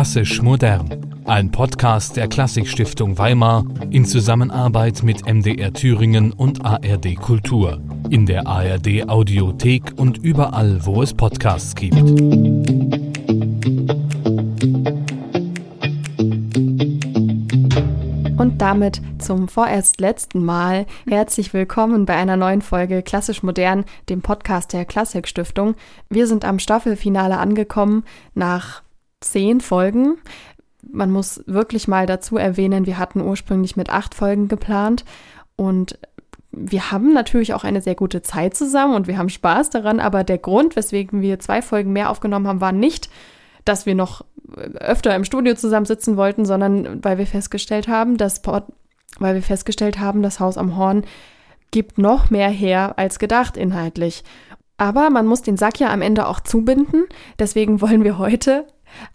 Klassisch modern. Ein Podcast der Klassikstiftung Weimar in Zusammenarbeit mit MDR Thüringen und ARD Kultur. In der ARD Audiothek und überall, wo es Podcasts gibt. Und damit zum vorerst letzten Mal herzlich willkommen bei einer neuen Folge Klassisch Modern, dem Podcast der Klassikstiftung. Wir sind am Staffelfinale angekommen nach zehn Folgen. Man muss wirklich mal dazu erwähnen, wir hatten ursprünglich mit acht Folgen geplant und wir haben natürlich auch eine sehr gute Zeit zusammen und wir haben Spaß daran, aber der Grund, weswegen wir zwei Folgen mehr aufgenommen haben, war nicht, dass wir noch öfter im Studio zusammensitzen wollten, sondern weil wir festgestellt haben, dass Port weil wir festgestellt haben, das Haus am Horn gibt noch mehr her als gedacht inhaltlich. Aber man muss den Sack ja am Ende auch zubinden. Deswegen wollen wir heute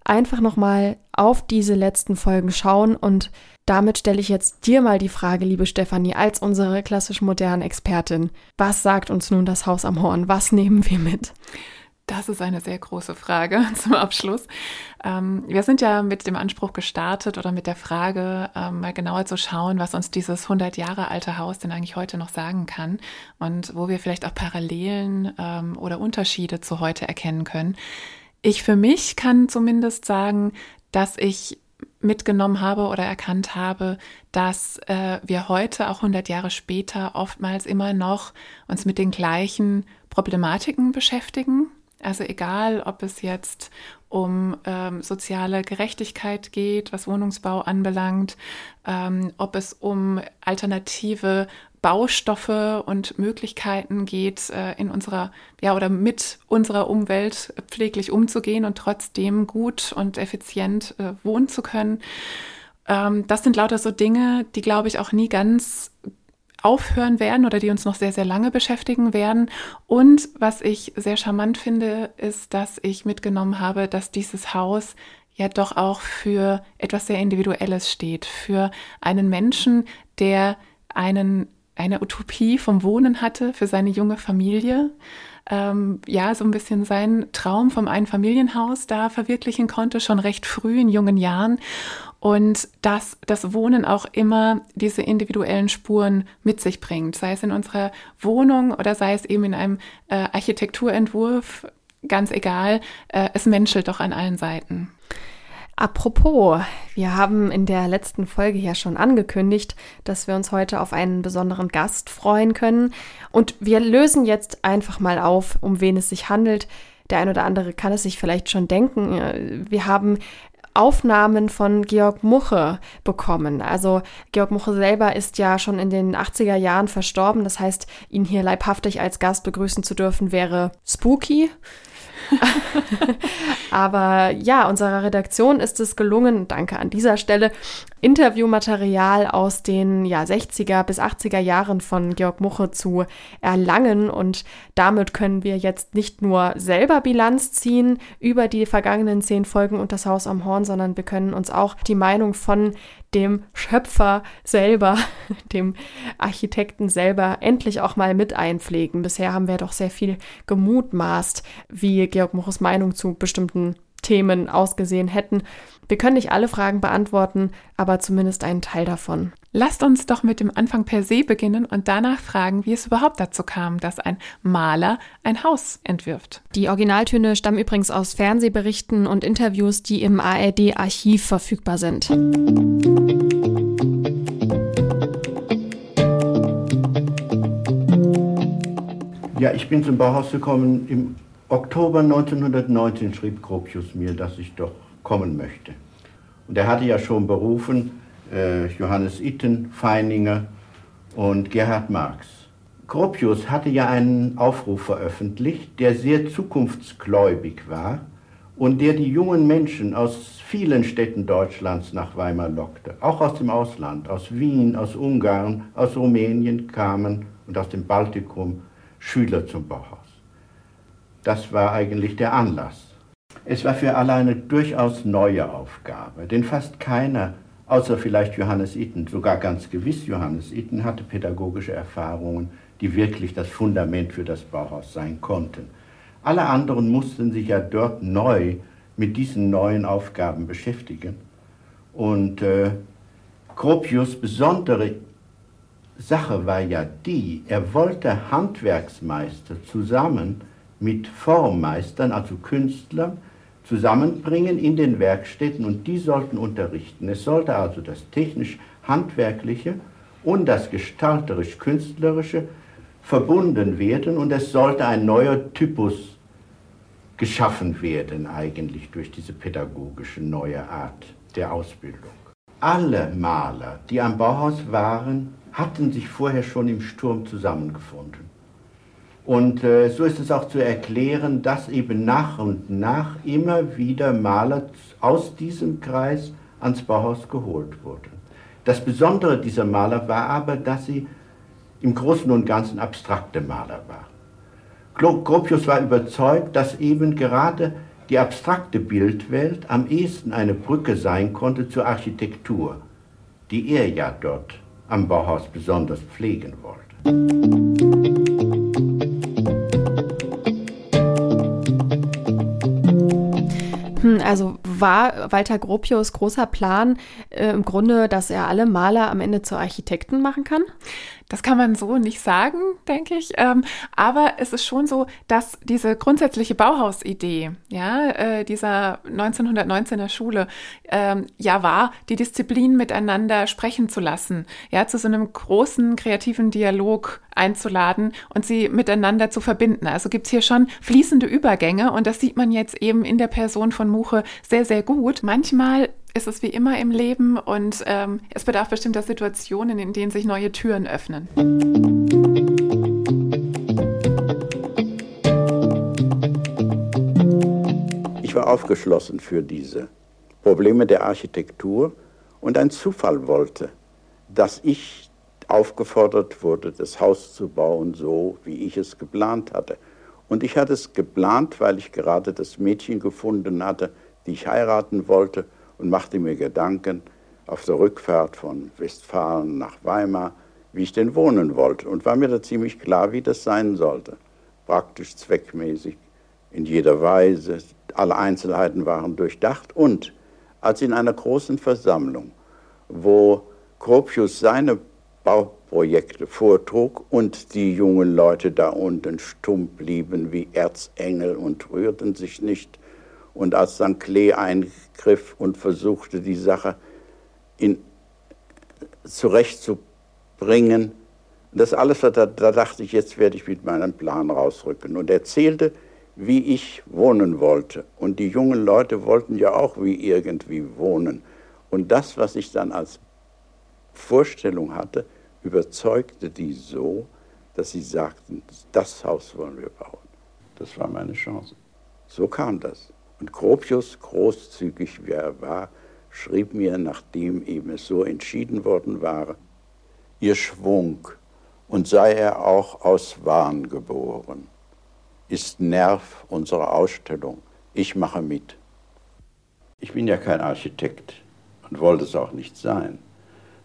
einfach nochmal auf diese letzten Folgen schauen und damit stelle ich jetzt dir mal die Frage, liebe Stefanie, als unsere klassisch moderne Expertin. Was sagt uns nun das Haus am Horn? Was nehmen wir mit? Das ist eine sehr große Frage zum Abschluss. Ähm, wir sind ja mit dem Anspruch gestartet oder mit der Frage, ähm, mal genauer zu schauen, was uns dieses 100 Jahre alte Haus denn eigentlich heute noch sagen kann und wo wir vielleicht auch Parallelen ähm, oder Unterschiede zu heute erkennen können. Ich für mich kann zumindest sagen, dass ich mitgenommen habe oder erkannt habe, dass äh, wir heute, auch 100 Jahre später, oftmals immer noch uns mit den gleichen Problematiken beschäftigen. Also egal, ob es jetzt um ähm, soziale Gerechtigkeit geht, was Wohnungsbau anbelangt, ähm, ob es um alternative Baustoffe und Möglichkeiten geht, äh, in unserer, ja, oder mit unserer Umwelt pfleglich umzugehen und trotzdem gut und effizient äh, wohnen zu können. Ähm, das sind lauter so Dinge, die, glaube ich, auch nie ganz aufhören werden oder die uns noch sehr, sehr lange beschäftigen werden. Und was ich sehr charmant finde, ist, dass ich mitgenommen habe, dass dieses Haus ja doch auch für etwas sehr Individuelles steht, für einen Menschen, der einen eine Utopie vom Wohnen hatte für seine junge Familie. Ähm, ja, so ein bisschen seinen Traum vom Einfamilienhaus da verwirklichen konnte, schon recht früh in jungen Jahren. Und dass das Wohnen auch immer diese individuellen Spuren mit sich bringt, sei es in unserer Wohnung oder sei es eben in einem äh, Architekturentwurf, ganz egal, äh, es menschelt doch an allen Seiten. Apropos, wir haben in der letzten Folge ja schon angekündigt, dass wir uns heute auf einen besonderen Gast freuen können. Und wir lösen jetzt einfach mal auf, um wen es sich handelt. Der ein oder andere kann es sich vielleicht schon denken. Wir haben Aufnahmen von Georg Muche bekommen. Also Georg Muche selber ist ja schon in den 80er Jahren verstorben. Das heißt, ihn hier leibhaftig als Gast begrüßen zu dürfen, wäre spooky. Aber ja, unserer Redaktion ist es gelungen, danke an dieser Stelle, Interviewmaterial aus den ja, 60er bis 80er Jahren von Georg Muche zu erlangen. Und damit können wir jetzt nicht nur selber Bilanz ziehen über die vergangenen zehn Folgen und das Haus am Horn, sondern wir können uns auch die Meinung von dem Schöpfer selber, dem Architekten selber endlich auch mal mit einpflegen. Bisher haben wir doch sehr viel gemutmaßt, wie Georg Muches Meinung zu bestimmten Themen ausgesehen hätten. Wir können nicht alle Fragen beantworten, aber zumindest einen Teil davon. Lasst uns doch mit dem Anfang per se beginnen und danach fragen, wie es überhaupt dazu kam, dass ein Maler ein Haus entwirft. Die Originaltöne stammen übrigens aus Fernsehberichten und Interviews, die im ARD-Archiv verfügbar sind. Ja, ich bin zum Bauhaus gekommen. Im Oktober 1919 schrieb Gropius mir, dass ich doch kommen möchte. Und er hatte ja schon berufen äh, Johannes Itten, Feininger und Gerhard Marx. Gropius hatte ja einen Aufruf veröffentlicht, der sehr zukunftsgläubig war und der die jungen Menschen aus vielen Städten Deutschlands nach Weimar lockte. Auch aus dem Ausland, aus Wien, aus Ungarn, aus Rumänien kamen und aus dem Baltikum Schüler zum Bauhaus. Das war eigentlich der Anlass. Es war für alle eine durchaus neue Aufgabe, denn fast keiner, außer vielleicht Johannes Itten, sogar ganz gewiss Johannes Itten, hatte pädagogische Erfahrungen, die wirklich das Fundament für das Bauhaus sein konnten. Alle anderen mussten sich ja dort neu mit diesen neuen Aufgaben beschäftigen. Und äh, Gropius besondere Sache war ja die, er wollte Handwerksmeister zusammen mit Formmeistern, also Künstlern, zusammenbringen in den Werkstätten und die sollten unterrichten. Es sollte also das technisch-handwerkliche und das gestalterisch-künstlerische verbunden werden und es sollte ein neuer Typus geschaffen werden eigentlich durch diese pädagogische neue Art der Ausbildung. Alle Maler, die am Bauhaus waren, hatten sich vorher schon im Sturm zusammengefunden. Und äh, so ist es auch zu erklären, dass eben nach und nach immer wieder Maler aus diesem Kreis ans Bauhaus geholt wurden. Das Besondere dieser Maler war aber, dass sie im Großen und Ganzen abstrakte Maler waren. Gropius war überzeugt, dass eben gerade die abstrakte Bildwelt am ehesten eine Brücke sein konnte zur Architektur, die er ja dort am Bauhaus besonders pflegen wollte. Also war Walter Gropius großer Plan äh, im Grunde, dass er alle Maler am Ende zu Architekten machen kann? Das kann man so nicht sagen, denke ich. Ähm, aber es ist schon so, dass diese grundsätzliche Bauhausidee, ja, äh, dieser 1919er Schule, ähm, ja war, die Disziplinen miteinander sprechen zu lassen, ja, zu so einem großen kreativen Dialog einzuladen und sie miteinander zu verbinden. Also gibt es hier schon fließende Übergänge und das sieht man jetzt eben in der Person von Muche sehr, sehr gut. Manchmal ist es wie immer im Leben und ähm, es bedarf bestimmter Situationen, in denen sich neue Türen öffnen. Ich war aufgeschlossen für diese Probleme der Architektur und ein Zufall wollte, dass ich aufgefordert wurde, das Haus zu bauen, so wie ich es geplant hatte. Und ich hatte es geplant, weil ich gerade das Mädchen gefunden hatte, die ich heiraten wollte und machte mir Gedanken auf der Rückfahrt von Westfalen nach Weimar, wie ich denn wohnen wollte. Und war mir da ziemlich klar, wie das sein sollte. Praktisch, zweckmäßig, in jeder Weise. Alle Einzelheiten waren durchdacht. Und als in einer großen Versammlung, wo Gropius seine Bauprojekte vortrug und die jungen Leute da unten stumm blieben wie Erzengel und rührten sich nicht, und als dann Klee eingriff und versuchte, die Sache in, zurechtzubringen, das alles, da, da dachte ich, jetzt werde ich mit meinem Plan rausrücken. Und er erzählte, wie ich wohnen wollte. Und die jungen Leute wollten ja auch wie irgendwie wohnen. Und das, was ich dann als Vorstellung hatte, überzeugte die so, dass sie sagten, das Haus wollen wir bauen. Das war meine Chance. So kam das. Und Gropius, großzügig wie er war, schrieb mir, nachdem eben es so entschieden worden war, ihr Schwung, und sei er auch aus Wahn geboren, ist Nerv unserer Ausstellung. Ich mache mit. Ich bin ja kein Architekt und wollte es auch nicht sein,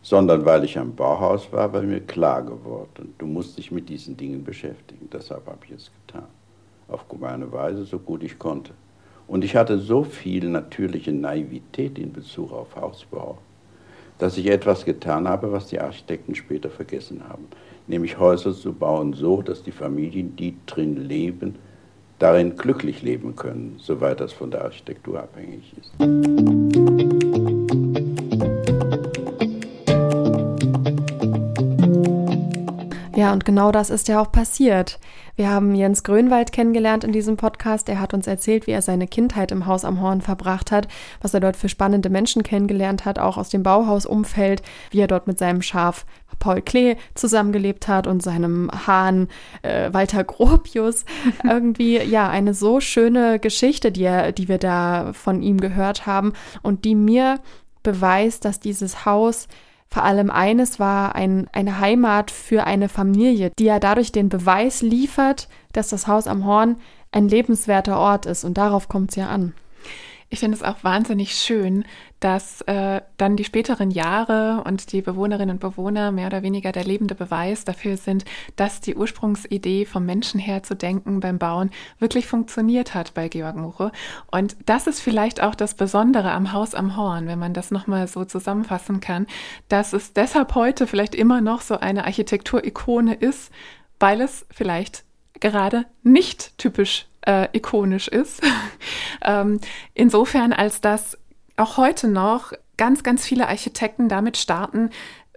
sondern weil ich am Bauhaus war, war mir klar geworden, du musst dich mit diesen Dingen beschäftigen. Deshalb habe ich es getan. Auf meine Weise, so gut ich konnte. Und ich hatte so viel natürliche Naivität in Bezug auf Hausbau, dass ich etwas getan habe, was die Architekten später vergessen haben, nämlich Häuser zu bauen so, dass die Familien, die drin leben, darin glücklich leben können, soweit das von der Architektur abhängig ist. Ja, und genau das ist ja auch passiert. Wir haben Jens Grönwald kennengelernt in diesem Podcast. Er hat uns erzählt, wie er seine Kindheit im Haus am Horn verbracht hat, was er dort für spannende Menschen kennengelernt hat, auch aus dem Bauhausumfeld, wie er dort mit seinem Schaf Paul Klee zusammengelebt hat und seinem Hahn äh, Walter Gropius. Irgendwie, ja, eine so schöne Geschichte, die, er, die wir da von ihm gehört haben und die mir beweist, dass dieses Haus vor allem eines war ein, eine Heimat für eine Familie, die ja dadurch den Beweis liefert, dass das Haus am Horn ein lebenswerter Ort ist. Und darauf kommt es ja an. Ich finde es auch wahnsinnig schön, dass äh, dann die späteren Jahre und die Bewohnerinnen und Bewohner mehr oder weniger der lebende Beweis dafür sind, dass die Ursprungsidee vom Menschen her zu denken beim Bauen wirklich funktioniert hat bei Georg Muche. Und das ist vielleicht auch das Besondere am Haus am Horn, wenn man das nochmal so zusammenfassen kann, dass es deshalb heute vielleicht immer noch so eine Architekturikone ist, weil es vielleicht gerade nicht typisch äh, ikonisch ist. ähm, insofern, als dass auch heute noch ganz, ganz viele Architekten damit starten,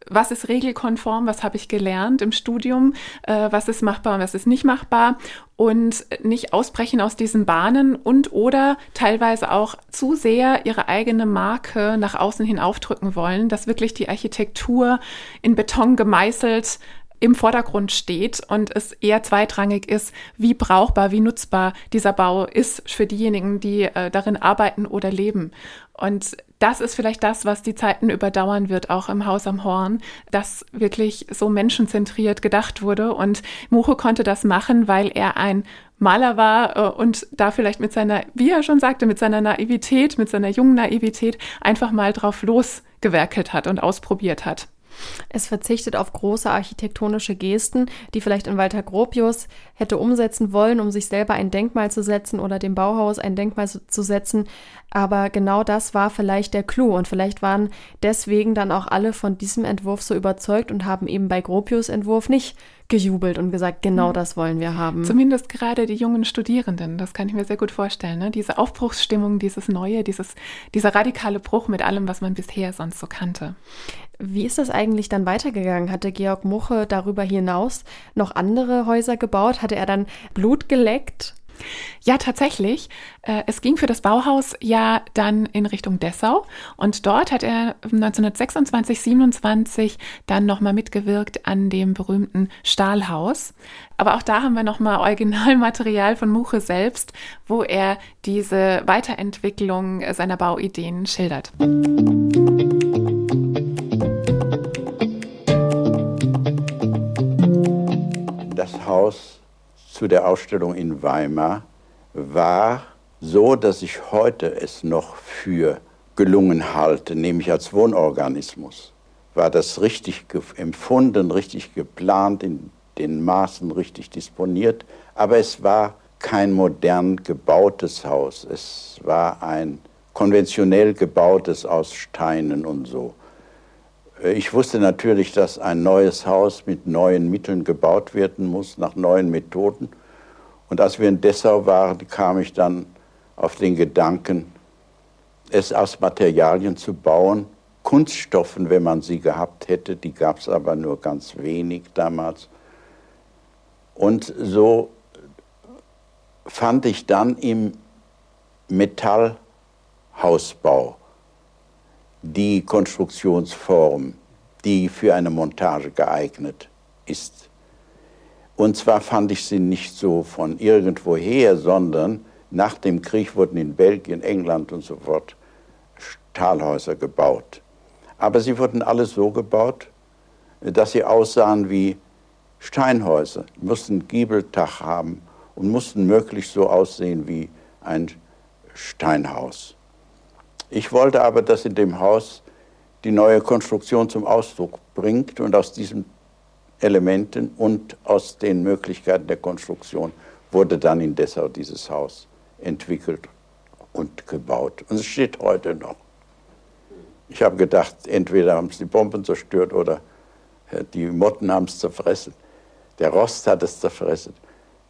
was ist regelkonform, was habe ich gelernt im Studium, äh, was ist machbar und was ist nicht machbar und nicht ausbrechen aus diesen Bahnen und oder teilweise auch zu sehr ihre eigene Marke nach außen hin aufdrücken wollen, dass wirklich die Architektur in Beton gemeißelt im Vordergrund steht und es eher zweitrangig ist, wie brauchbar, wie nutzbar dieser Bau ist für diejenigen, die äh, darin arbeiten oder leben. Und das ist vielleicht das, was die Zeiten überdauern wird, auch im Haus am Horn, dass wirklich so menschenzentriert gedacht wurde. Und Mucho konnte das machen, weil er ein Maler war äh, und da vielleicht mit seiner, wie er schon sagte, mit seiner Naivität, mit seiner jungen Naivität einfach mal drauf losgewerkelt hat und ausprobiert hat. Es verzichtet auf große architektonische Gesten, die vielleicht in Walter Gropius hätte umsetzen wollen, um sich selber ein Denkmal zu setzen oder dem Bauhaus ein Denkmal zu setzen. Aber genau das war vielleicht der Clou und vielleicht waren deswegen dann auch alle von diesem Entwurf so überzeugt und haben eben bei Gropius Entwurf nicht gejubelt und gesagt, genau mhm. das wollen wir haben. Zumindest gerade die jungen Studierenden, das kann ich mir sehr gut vorstellen. Ne? Diese Aufbruchsstimmung, dieses Neue, dieses, dieser radikale Bruch mit allem, was man bisher sonst so kannte. Wie ist das eigentlich dann weitergegangen? Hatte Georg Muche darüber hinaus noch andere Häuser gebaut? Hatte er dann Blut geleckt? Ja, tatsächlich. Äh, es ging für das Bauhaus ja dann in Richtung Dessau und dort hat er 1926, 27 dann nochmal mitgewirkt an dem berühmten Stahlhaus. Aber auch da haben wir nochmal Originalmaterial von Muche selbst, wo er diese Weiterentwicklung seiner Bauideen schildert. Das Haus zu der Ausstellung in Weimar war so, dass ich heute es noch für gelungen halte, nämlich als Wohnorganismus. War das richtig empfunden, richtig geplant, in den Maßen richtig disponiert, aber es war kein modern gebautes Haus. Es war ein konventionell gebautes aus Steinen und so. Ich wusste natürlich, dass ein neues Haus mit neuen Mitteln gebaut werden muss, nach neuen Methoden. Und als wir in Dessau waren, kam ich dann auf den Gedanken, es aus Materialien zu bauen, Kunststoffen, wenn man sie gehabt hätte, die gab es aber nur ganz wenig damals. Und so fand ich dann im Metallhausbau die Konstruktionsform, die für eine Montage geeignet ist. Und zwar fand ich sie nicht so von irgendwoher, sondern nach dem Krieg wurden in Belgien, England und so fort Stahlhäuser gebaut. Aber sie wurden alle so gebaut, dass sie aussahen wie Steinhäuser, mussten Giebeltach haben und mussten möglichst so aussehen wie ein Steinhaus. Ich wollte aber, dass in dem Haus die neue Konstruktion zum Ausdruck bringt und aus diesen Elementen und aus den Möglichkeiten der Konstruktion wurde dann in Dessau dieses Haus entwickelt und gebaut. Und es steht heute noch. Ich habe gedacht, entweder haben es die Bomben zerstört oder äh, die Motten haben es zerfressen. Der Rost hat es zerfressen.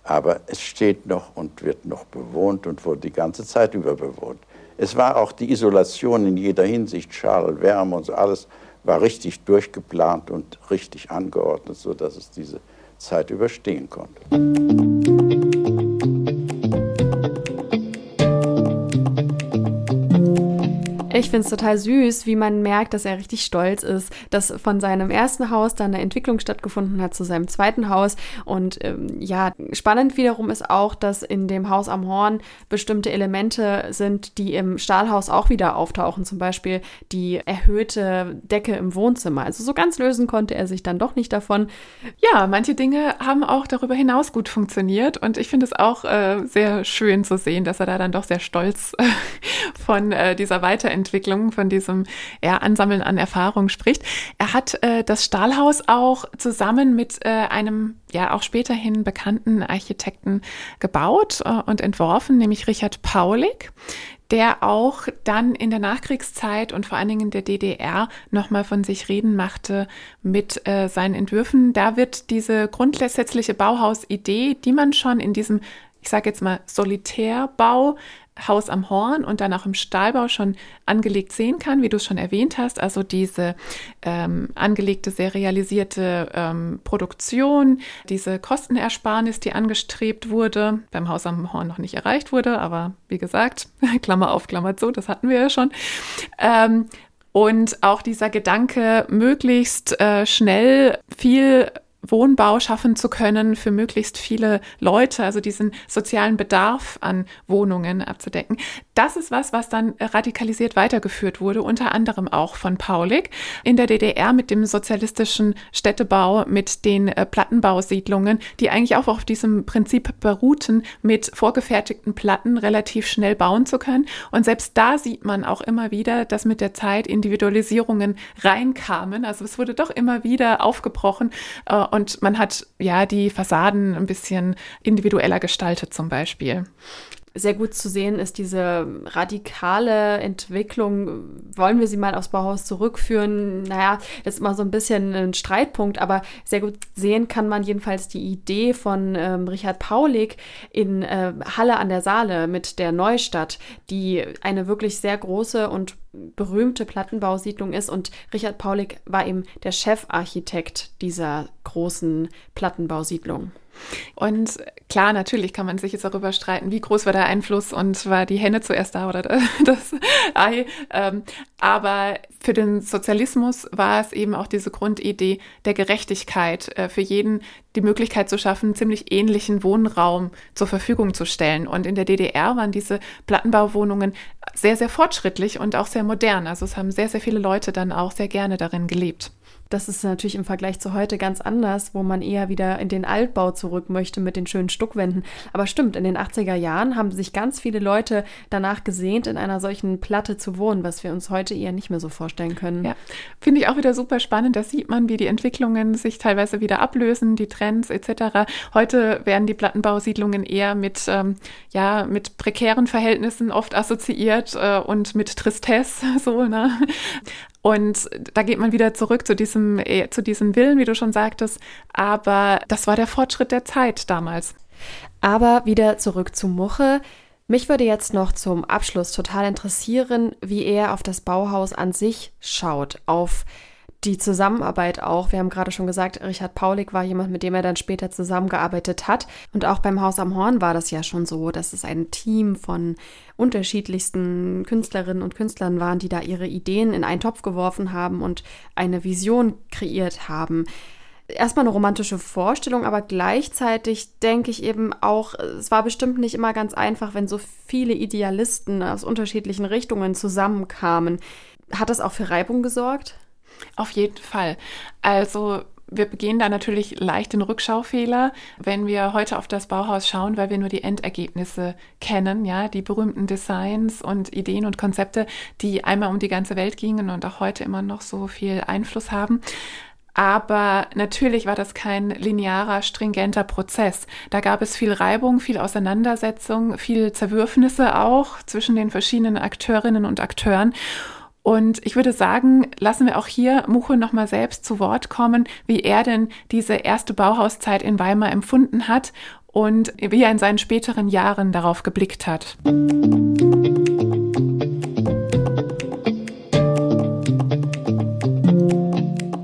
Aber es steht noch und wird noch bewohnt und wurde die ganze Zeit über bewohnt. Es war auch die Isolation in jeder Hinsicht, Schal, Wärme und so alles war richtig durchgeplant und richtig angeordnet, sodass es diese Zeit überstehen konnte. Ich finde es total süß, wie man merkt, dass er richtig stolz ist, dass von seinem ersten Haus dann eine Entwicklung stattgefunden hat zu seinem zweiten Haus. Und ähm, ja, spannend wiederum ist auch, dass in dem Haus am Horn bestimmte Elemente sind, die im Stahlhaus auch wieder auftauchen. Zum Beispiel die erhöhte Decke im Wohnzimmer. Also so ganz lösen konnte er sich dann doch nicht davon. Ja, manche Dinge haben auch darüber hinaus gut funktioniert. Und ich finde es auch äh, sehr schön zu sehen, dass er da dann doch sehr stolz von äh, dieser Weiterentwicklung Entwicklung, von diesem ja, Ansammeln an Erfahrung spricht. Er hat äh, das Stahlhaus auch zusammen mit äh, einem ja auch späterhin bekannten Architekten gebaut äh, und entworfen, nämlich Richard Paulik der auch dann in der Nachkriegszeit und vor allen Dingen in der DDR nochmal von sich reden machte mit äh, seinen Entwürfen. Da wird diese grundsätzliche Bauhausidee, die man schon in diesem, ich sage jetzt mal, Solitärbau Haus am Horn und dann auch im Stahlbau schon angelegt sehen kann, wie du es schon erwähnt hast. Also diese ähm, angelegte, serialisierte ähm, Produktion, diese Kostenersparnis, die angestrebt wurde, beim Haus am Horn noch nicht erreicht wurde, aber wie gesagt, Klammer auf, Klammer zu, das hatten wir ja schon. Ähm, und auch dieser Gedanke, möglichst äh, schnell viel Wohnbau schaffen zu können für möglichst viele Leute, also diesen sozialen Bedarf an Wohnungen abzudecken. Das ist was, was dann radikalisiert weitergeführt wurde, unter anderem auch von Paulik in der DDR mit dem sozialistischen Städtebau, mit den äh, Plattenbausiedlungen, die eigentlich auch auf diesem Prinzip beruhten, mit vorgefertigten Platten relativ schnell bauen zu können. Und selbst da sieht man auch immer wieder, dass mit der Zeit Individualisierungen reinkamen. Also es wurde doch immer wieder aufgebrochen äh, und man hat ja die Fassaden ein bisschen individueller gestaltet zum Beispiel sehr gut zu sehen ist diese radikale Entwicklung. Wollen wir sie mal aufs Bauhaus zurückführen? Naja, das ist immer so ein bisschen ein Streitpunkt, aber sehr gut sehen kann man jedenfalls die Idee von ähm, Richard Paulik in äh, Halle an der Saale mit der Neustadt, die eine wirklich sehr große und berühmte Plattenbausiedlung ist. Und Richard Paulik war eben der Chefarchitekt dieser großen Plattenbausiedlung. Und klar, natürlich kann man sich jetzt darüber streiten, wie groß war der Einfluss und war die Henne zuerst da oder das Ei. Ähm, aber für den Sozialismus war es eben auch diese Grundidee der Gerechtigkeit, äh, für jeden die Möglichkeit zu schaffen, ziemlich ähnlichen Wohnraum zur Verfügung zu stellen. Und in der DDR waren diese Plattenbauwohnungen sehr, sehr fortschrittlich und auch sehr modern. Also es haben sehr, sehr viele Leute dann auch sehr gerne darin gelebt. Das ist natürlich im Vergleich zu heute ganz anders, wo man eher wieder in den Altbau zurück möchte mit den schönen Stuckwänden. Aber stimmt, in den 80er Jahren haben sich ganz viele Leute danach gesehnt, in einer solchen Platte zu wohnen, was wir uns heute eher nicht mehr so vorstellen können. Ja, finde ich auch wieder super spannend. Da sieht man, wie die Entwicklungen sich teilweise wieder ablösen, die Trends etc. Heute werden die Plattenbausiedlungen eher mit, ähm, ja, mit prekären Verhältnissen oft assoziiert äh, und mit Tristesse, so, ne? Und da geht man wieder zurück zu diesem, äh, zu diesem Willen, wie du schon sagtest. Aber das war der Fortschritt der Zeit damals. Aber wieder zurück zu Muche. Mich würde jetzt noch zum Abschluss total interessieren, wie er auf das Bauhaus an sich schaut, auf die Zusammenarbeit auch. Wir haben gerade schon gesagt, Richard Paulik war jemand, mit dem er dann später zusammengearbeitet hat. Und auch beim Haus am Horn war das ja schon so, dass es ein Team von unterschiedlichsten Künstlerinnen und Künstlern waren, die da ihre Ideen in einen Topf geworfen haben und eine Vision kreiert haben. Erstmal eine romantische Vorstellung, aber gleichzeitig denke ich eben auch, es war bestimmt nicht immer ganz einfach, wenn so viele Idealisten aus unterschiedlichen Richtungen zusammenkamen. Hat das auch für Reibung gesorgt? Auf jeden Fall. Also wir begehen da natürlich leicht den Rückschaufehler, wenn wir heute auf das Bauhaus schauen, weil wir nur die Endergebnisse kennen, ja, die berühmten Designs und Ideen und Konzepte, die einmal um die ganze Welt gingen und auch heute immer noch so viel Einfluss haben. Aber natürlich war das kein linearer, stringenter Prozess. Da gab es viel Reibung, viel Auseinandersetzung, viel Zerwürfnisse auch zwischen den verschiedenen Akteurinnen und Akteuren. Und ich würde sagen, lassen wir auch hier Mucho nochmal selbst zu Wort kommen, wie er denn diese erste Bauhauszeit in Weimar empfunden hat und wie er in seinen späteren Jahren darauf geblickt hat.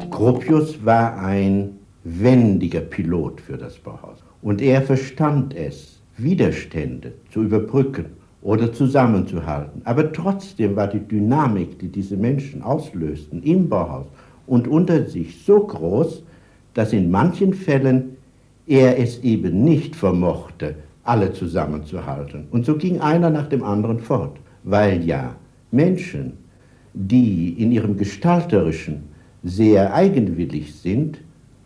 Gropius war ein wendiger Pilot für das Bauhaus. Und er verstand es, Widerstände zu überbrücken oder zusammenzuhalten. Aber trotzdem war die Dynamik, die diese Menschen auslösten im Bauhaus und unter sich so groß, dass in manchen Fällen er es eben nicht vermochte, alle zusammenzuhalten. Und so ging einer nach dem anderen fort, weil ja Menschen, die in ihrem Gestalterischen sehr eigenwillig sind,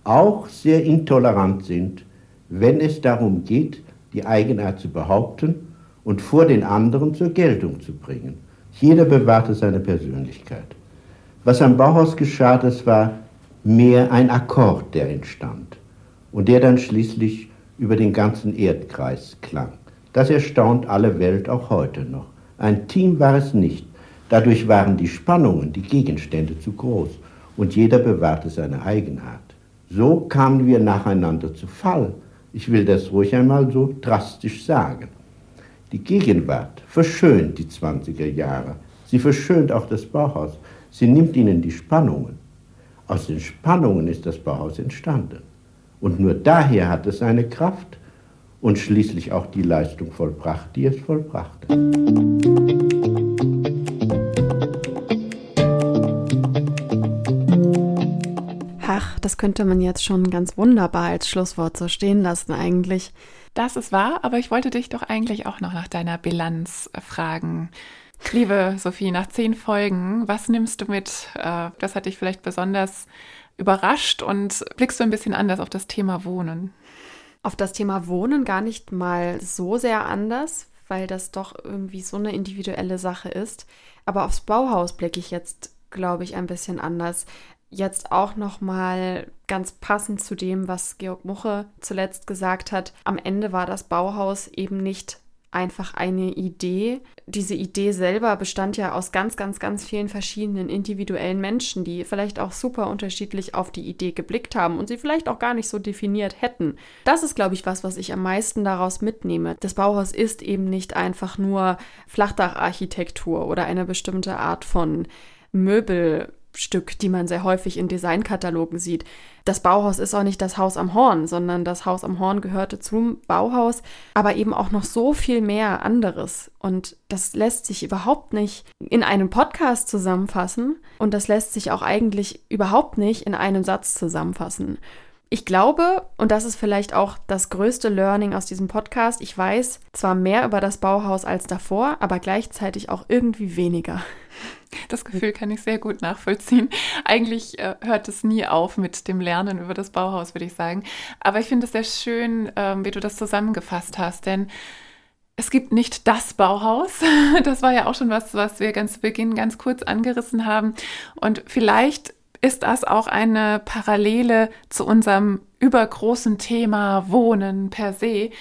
auch sehr intolerant sind, wenn es darum geht, die Eigenart zu behaupten und vor den anderen zur Geltung zu bringen. Jeder bewahrte seine Persönlichkeit. Was am Bauhaus geschah, das war mehr ein Akkord, der entstand und der dann schließlich über den ganzen Erdkreis klang. Das erstaunt alle Welt auch heute noch. Ein Team war es nicht. Dadurch waren die Spannungen, die Gegenstände zu groß und jeder bewahrte seine Eigenart. So kamen wir nacheinander zu Fall. Ich will das ruhig einmal so drastisch sagen. Die Gegenwart verschönt die 20er Jahre. Sie verschönt auch das Bauhaus. Sie nimmt ihnen die Spannungen. Aus den Spannungen ist das Bauhaus entstanden. Und nur daher hat es seine Kraft und schließlich auch die Leistung vollbracht, die es vollbrachte. Ach, das könnte man jetzt schon ganz wunderbar als Schlusswort so stehen lassen eigentlich. Das ist wahr, aber ich wollte dich doch eigentlich auch noch nach deiner Bilanz fragen. Liebe Sophie, nach zehn Folgen, was nimmst du mit? Äh, das hat dich vielleicht besonders überrascht und blickst du ein bisschen anders auf das Thema Wohnen? Auf das Thema Wohnen gar nicht mal so sehr anders, weil das doch irgendwie so eine individuelle Sache ist. Aber aufs Bauhaus blicke ich jetzt, glaube ich, ein bisschen anders. Jetzt auch noch mal ganz passend zu dem, was Georg Muche zuletzt gesagt hat. Am Ende war das Bauhaus eben nicht einfach eine Idee. Diese Idee selber bestand ja aus ganz, ganz, ganz vielen verschiedenen individuellen Menschen, die vielleicht auch super unterschiedlich auf die Idee geblickt haben und sie vielleicht auch gar nicht so definiert hätten. Das ist, glaube ich, was, was ich am meisten daraus mitnehme. Das Bauhaus ist eben nicht einfach nur Flachdacharchitektur oder eine bestimmte Art von Möbel. Stück, die man sehr häufig in Designkatalogen sieht. Das Bauhaus ist auch nicht das Haus am Horn, sondern das Haus am Horn gehörte zum Bauhaus, aber eben auch noch so viel mehr anderes. Und das lässt sich überhaupt nicht in einem Podcast zusammenfassen und das lässt sich auch eigentlich überhaupt nicht in einem Satz zusammenfassen. Ich glaube, und das ist vielleicht auch das größte Learning aus diesem Podcast, ich weiß zwar mehr über das Bauhaus als davor, aber gleichzeitig auch irgendwie weniger. Das Gefühl kann ich sehr gut nachvollziehen. Eigentlich äh, hört es nie auf mit dem Lernen über das Bauhaus, würde ich sagen. Aber ich finde es sehr schön, ähm, wie du das zusammengefasst hast, denn es gibt nicht das Bauhaus. Das war ja auch schon was, was wir ganz zu Beginn ganz kurz angerissen haben. Und vielleicht ist das auch eine Parallele zu unserem übergroßen Thema Wohnen per se.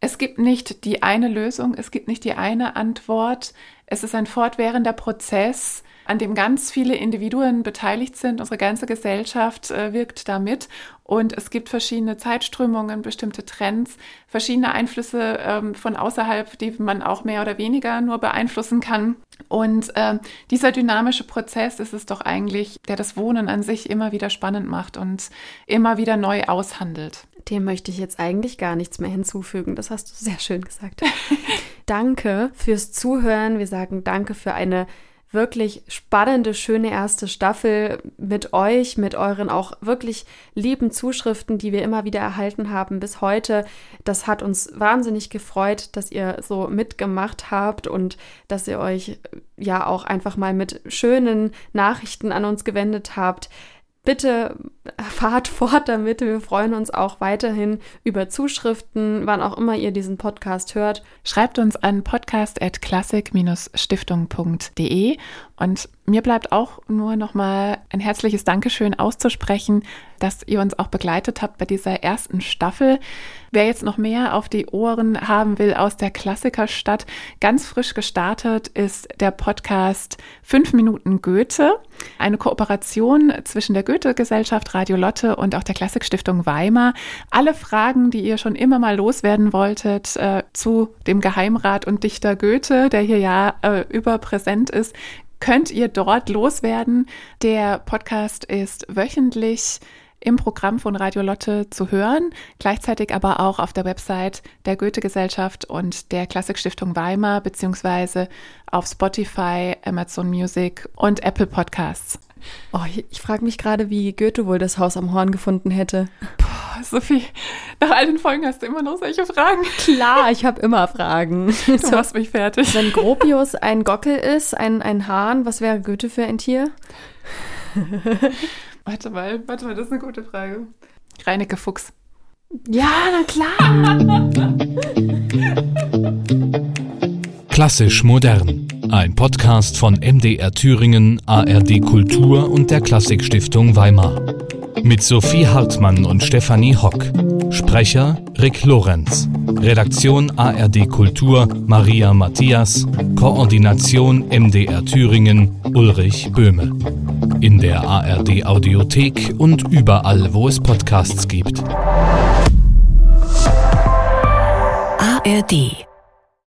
Es gibt nicht die eine Lösung, es gibt nicht die eine Antwort. Es ist ein fortwährender Prozess, an dem ganz viele Individuen beteiligt sind. Unsere ganze Gesellschaft äh, wirkt damit. Und es gibt verschiedene Zeitströmungen, bestimmte Trends, verschiedene Einflüsse ähm, von außerhalb, die man auch mehr oder weniger nur beeinflussen kann. Und äh, dieser dynamische Prozess ist es doch eigentlich, der das Wohnen an sich immer wieder spannend macht und immer wieder neu aushandelt. Dem möchte ich jetzt eigentlich gar nichts mehr hinzufügen. Das hast du sehr schön gesagt. danke fürs Zuhören. Wir sagen danke für eine wirklich spannende, schöne erste Staffel mit euch, mit euren auch wirklich lieben Zuschriften, die wir immer wieder erhalten haben bis heute. Das hat uns wahnsinnig gefreut, dass ihr so mitgemacht habt und dass ihr euch ja auch einfach mal mit schönen Nachrichten an uns gewendet habt bitte fahrt fort damit. Wir freuen uns auch weiterhin über Zuschriften, wann auch immer ihr diesen Podcast hört. Schreibt uns an podcast.klassik-stiftung.de und mir bleibt auch nur noch mal ein herzliches Dankeschön auszusprechen, dass ihr uns auch begleitet habt bei dieser ersten Staffel. Wer jetzt noch mehr auf die Ohren haben will aus der Klassikerstadt, ganz frisch gestartet ist der Podcast 5 Minuten Goethe, eine Kooperation zwischen der Goethe-Gesellschaft Radio Lotte und auch der Klassikstiftung Weimar. Alle Fragen, die ihr schon immer mal loswerden wolltet äh, zu dem Geheimrat und Dichter Goethe, der hier ja äh, überpräsent ist, könnt ihr dort loswerden. Der Podcast ist wöchentlich im Programm von Radio Lotte zu hören, gleichzeitig aber auch auf der Website der Goethe-Gesellschaft und der Klassikstiftung Weimar, beziehungsweise auf Spotify, Amazon Music und Apple Podcasts. Oh, ich, ich frage mich gerade, wie Goethe wohl das Haus am Horn gefunden hätte. Boah, Sophie, nach all den Folgen hast du immer noch solche Fragen. Klar, ich habe immer Fragen. Du so, machst mich fertig. Wenn Gropius ein Gockel ist, ein, ein Hahn, was wäre Goethe für ein Tier? warte mal, warte mal, das ist eine gute Frage. Reinecke Fuchs. Ja, na klar. Klassisch modern. Ein Podcast von MDR Thüringen, ARD Kultur und der Klassikstiftung Weimar. Mit Sophie Hartmann und Stefanie Hock. Sprecher Rick Lorenz. Redaktion ARD Kultur Maria Matthias. Koordination MDR Thüringen Ulrich Böhme. In der ARD Audiothek und überall, wo es Podcasts gibt. ARD